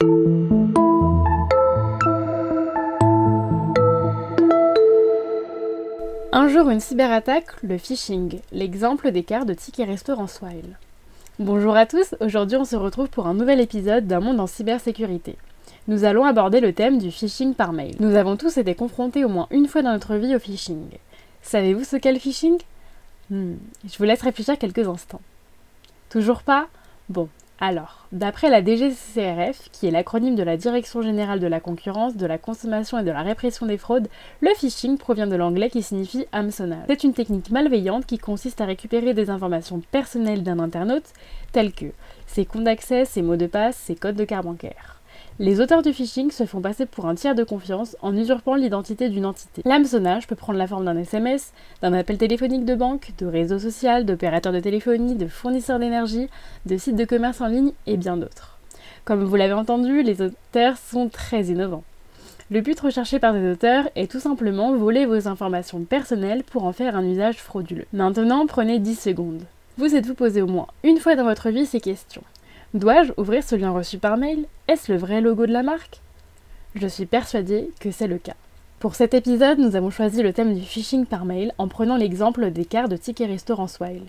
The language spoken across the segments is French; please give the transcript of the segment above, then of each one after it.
Un jour, une cyberattaque, le phishing, l'exemple des cartes de tickets restaurant Swile. Bonjour à tous, aujourd'hui on se retrouve pour un nouvel épisode d'un monde en cybersécurité. Nous allons aborder le thème du phishing par mail. Nous avons tous été confrontés au moins une fois dans notre vie au phishing. Savez-vous ce qu'est le phishing? Hmm, Je vous laisse réfléchir quelques instants. Toujours pas? Bon, alors, d'après la DGCCRF, qui est l'acronyme de la Direction générale de la concurrence, de la consommation et de la répression des fraudes, le phishing provient de l'anglais qui signifie hameçonnage. C'est une technique malveillante qui consiste à récupérer des informations personnelles d'un internaute, telles que ses comptes d'accès, ses mots de passe, ses codes de carte bancaire. Les auteurs du phishing se font passer pour un tiers de confiance en usurpant l'identité d'une entité. L'hameçonnage peut prendre la forme d'un SMS, d'un appel téléphonique de banque, de réseau social, d'opérateurs de téléphonie, de fournisseurs d'énergie, de sites de commerce en ligne et bien d'autres. Comme vous l'avez entendu, les auteurs sont très innovants. Le but recherché par ces auteurs est tout simplement voler vos informations personnelles pour en faire un usage frauduleux. Maintenant, prenez 10 secondes. Vous êtes-vous posé au moins une fois dans votre vie ces questions Dois-je ouvrir ce lien reçu par mail? Est-ce le vrai logo de la marque? Je suis persuadée que c'est le cas. Pour cet épisode, nous avons choisi le thème du phishing par mail en prenant l'exemple des cartes de tickets restaurant Swile.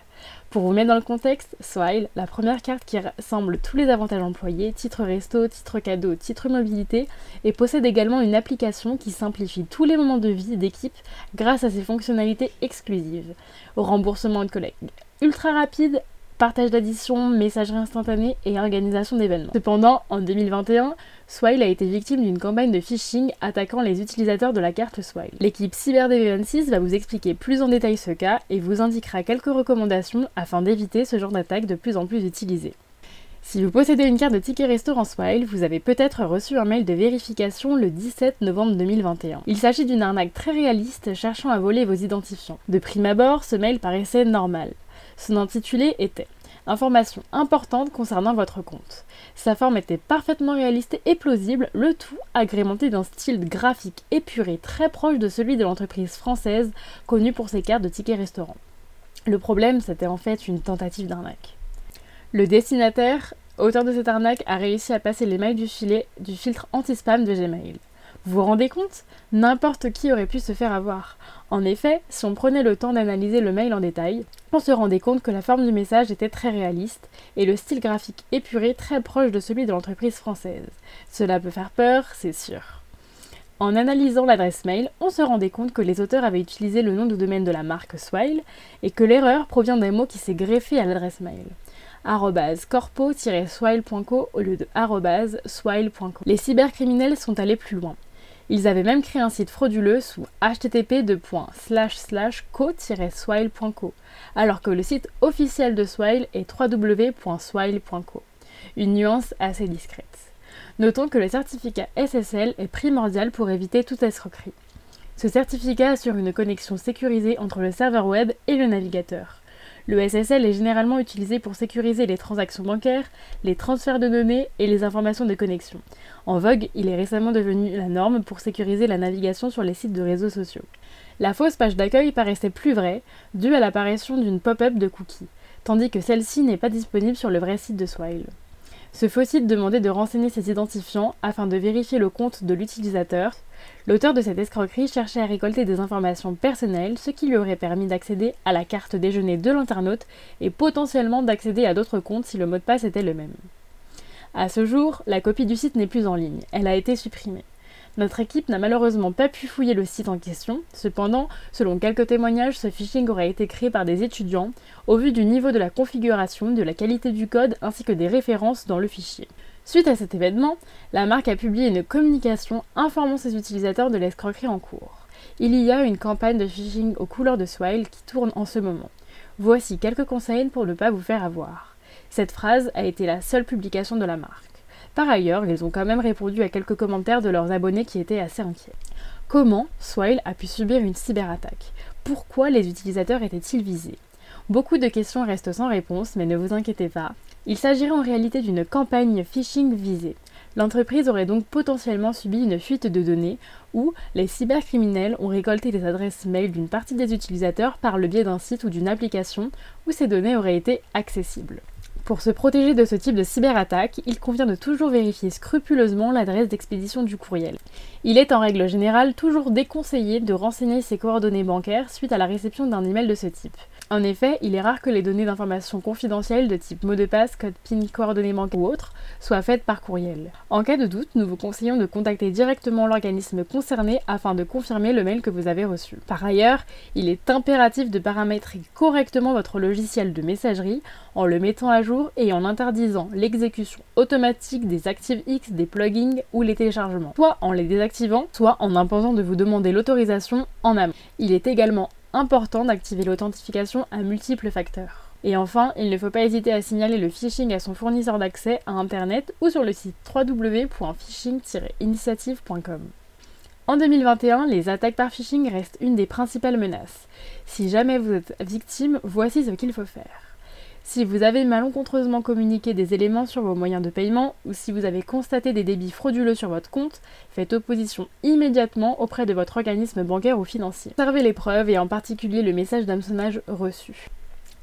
Pour vous mettre dans le contexte, Swile, la première carte qui rassemble tous les avantages employés, titre resto, titre cadeau, titre mobilité, et possède également une application qui simplifie tous les moments de vie d'équipe grâce à ses fonctionnalités exclusives. Remboursement de collègues ultra rapide, partage d'additions, messagerie instantanée et organisation d'événements. Cependant, en 2021, Swile a été victime d'une campagne de phishing attaquant les utilisateurs de la carte Swile. L'équipe CyberDV26 va vous expliquer plus en détail ce cas et vous indiquera quelques recommandations afin d'éviter ce genre d'attaque de plus en plus utilisée. Si vous possédez une carte de ticket restaurant Swile, vous avez peut-être reçu un mail de vérification le 17 novembre 2021. Il s'agit d'une arnaque très réaliste cherchant à voler vos identifiants. De prime abord, ce mail paraissait normal. Son intitulé était Information importante concernant votre compte. Sa forme était parfaitement réaliste et plausible, le tout agrémenté d'un style graphique épuré très proche de celui de l'entreprise française connue pour ses cartes de tickets restaurant. Le problème, c'était en fait une tentative d'arnaque. Le destinataire, auteur de cette arnaque, a réussi à passer les mails du filet du filtre anti-spam de Gmail. Vous vous rendez compte? N'importe qui aurait pu se faire avoir. En effet, si on prenait le temps d'analyser le mail en détail, on se rendait compte que la forme du message était très réaliste et le style graphique épuré très proche de celui de l'entreprise française. Cela peut faire peur, c'est sûr. En analysant l'adresse mail, on se rendait compte que les auteurs avaient utilisé le nom de domaine de la marque Swile et que l'erreur provient d'un mot qui s'est greffé à l'adresse mail corpo-swile.co au lieu de swile.co. Les cybercriminels sont allés plus loin. Ils avaient même créé un site frauduleux sous http://co-swile.co, alors que le site officiel de Swile est www.swile.co. Une nuance assez discrète. Notons que le certificat SSL est primordial pour éviter toute escroquerie. Ce certificat assure une connexion sécurisée entre le serveur web et le navigateur. Le SSL est généralement utilisé pour sécuriser les transactions bancaires, les transferts de données et les informations de connexion. En vogue, il est récemment devenu la norme pour sécuriser la navigation sur les sites de réseaux sociaux. La fausse page d'accueil paraissait plus vraie, due à l'apparition d'une pop-up de cookies, tandis que celle-ci n'est pas disponible sur le vrai site de Swile. Ce faux site demandait de renseigner ses identifiants afin de vérifier le compte de l'utilisateur. L'auteur de cette escroquerie cherchait à récolter des informations personnelles, ce qui lui aurait permis d'accéder à la carte déjeuner de l'internaute et potentiellement d'accéder à d'autres comptes si le mot de passe était le même. À ce jour, la copie du site n'est plus en ligne, elle a été supprimée. Notre équipe n'a malheureusement pas pu fouiller le site en question, cependant, selon quelques témoignages, ce phishing aurait été créé par des étudiants au vu du niveau de la configuration, de la qualité du code ainsi que des références dans le fichier. Suite à cet événement, la marque a publié une communication informant ses utilisateurs de l'escroquerie en cours. Il y a une campagne de phishing aux couleurs de Swile qui tourne en ce moment. Voici quelques conseils pour ne pas vous faire avoir. Cette phrase a été la seule publication de la marque. Par ailleurs, ils ont quand même répondu à quelques commentaires de leurs abonnés qui étaient assez inquiets. Comment Swile a pu subir une cyberattaque? Pourquoi les utilisateurs étaient-ils visés? Beaucoup de questions restent sans réponse, mais ne vous inquiétez pas. Il s'agirait en réalité d'une campagne phishing visée. L'entreprise aurait donc potentiellement subi une fuite de données où les cybercriminels ont récolté les adresses mail d'une partie des utilisateurs par le biais d'un site ou d'une application où ces données auraient été accessibles. Pour se protéger de ce type de cyberattaque, il convient de toujours vérifier scrupuleusement l'adresse d'expédition du courriel. Il est en règle générale toujours déconseillé de renseigner ses coordonnées bancaires suite à la réception d'un email de ce type. En effet, il est rare que les données d'information confidentielles de type mot de passe, code PIN, coordonnées bancaires ou autres soient faites par courriel. En cas de doute, nous vous conseillons de contacter directement l'organisme concerné afin de confirmer le mail que vous avez reçu. Par ailleurs, il est impératif de paramétrer correctement votre logiciel de messagerie en le mettant à jour et en interdisant l'exécution automatique des ActiveX, des plugins ou les téléchargements, soit en les désactivant, soit en imposant de vous demander l'autorisation en amont. Il est également important d'activer l'authentification à multiples facteurs. Et enfin, il ne faut pas hésiter à signaler le phishing à son fournisseur d'accès à Internet ou sur le site www.phishing-initiative.com. En 2021, les attaques par phishing restent une des principales menaces. Si jamais vous êtes victime, voici ce qu'il faut faire. Si vous avez malencontreusement communiqué des éléments sur vos moyens de paiement ou si vous avez constaté des débits frauduleux sur votre compte, faites opposition immédiatement auprès de votre organisme bancaire ou financier. Observez les preuves et en particulier le message d'hameçonnage reçu.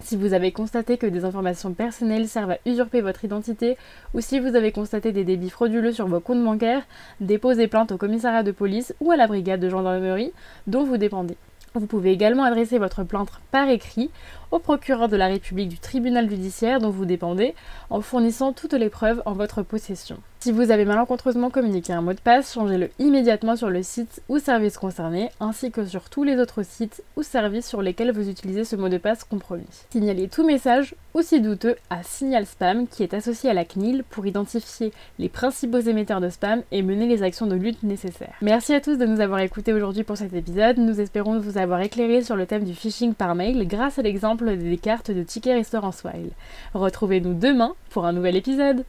Si vous avez constaté que des informations personnelles servent à usurper votre identité ou si vous avez constaté des débits frauduleux sur vos comptes bancaires, déposez plainte au commissariat de police ou à la brigade de gendarmerie dont vous dépendez. Vous pouvez également adresser votre plainte par écrit au procureur de la République du tribunal judiciaire dont vous dépendez en fournissant toutes les preuves en votre possession. Si vous avez malencontreusement communiqué un mot de passe, changez-le immédiatement sur le site ou service concerné, ainsi que sur tous les autres sites ou services sur lesquels vous utilisez ce mot de passe compromis. Signalez tout message, aussi douteux, à Signal Spam, qui est associé à la CNIL pour identifier les principaux émetteurs de spam et mener les actions de lutte nécessaires. Merci à tous de nous avoir écoutés aujourd'hui pour cet épisode. Nous espérons vous avoir éclairé sur le thème du phishing par mail grâce à l'exemple des cartes de tickets restaurant Swile. Retrouvez-nous demain pour un nouvel épisode.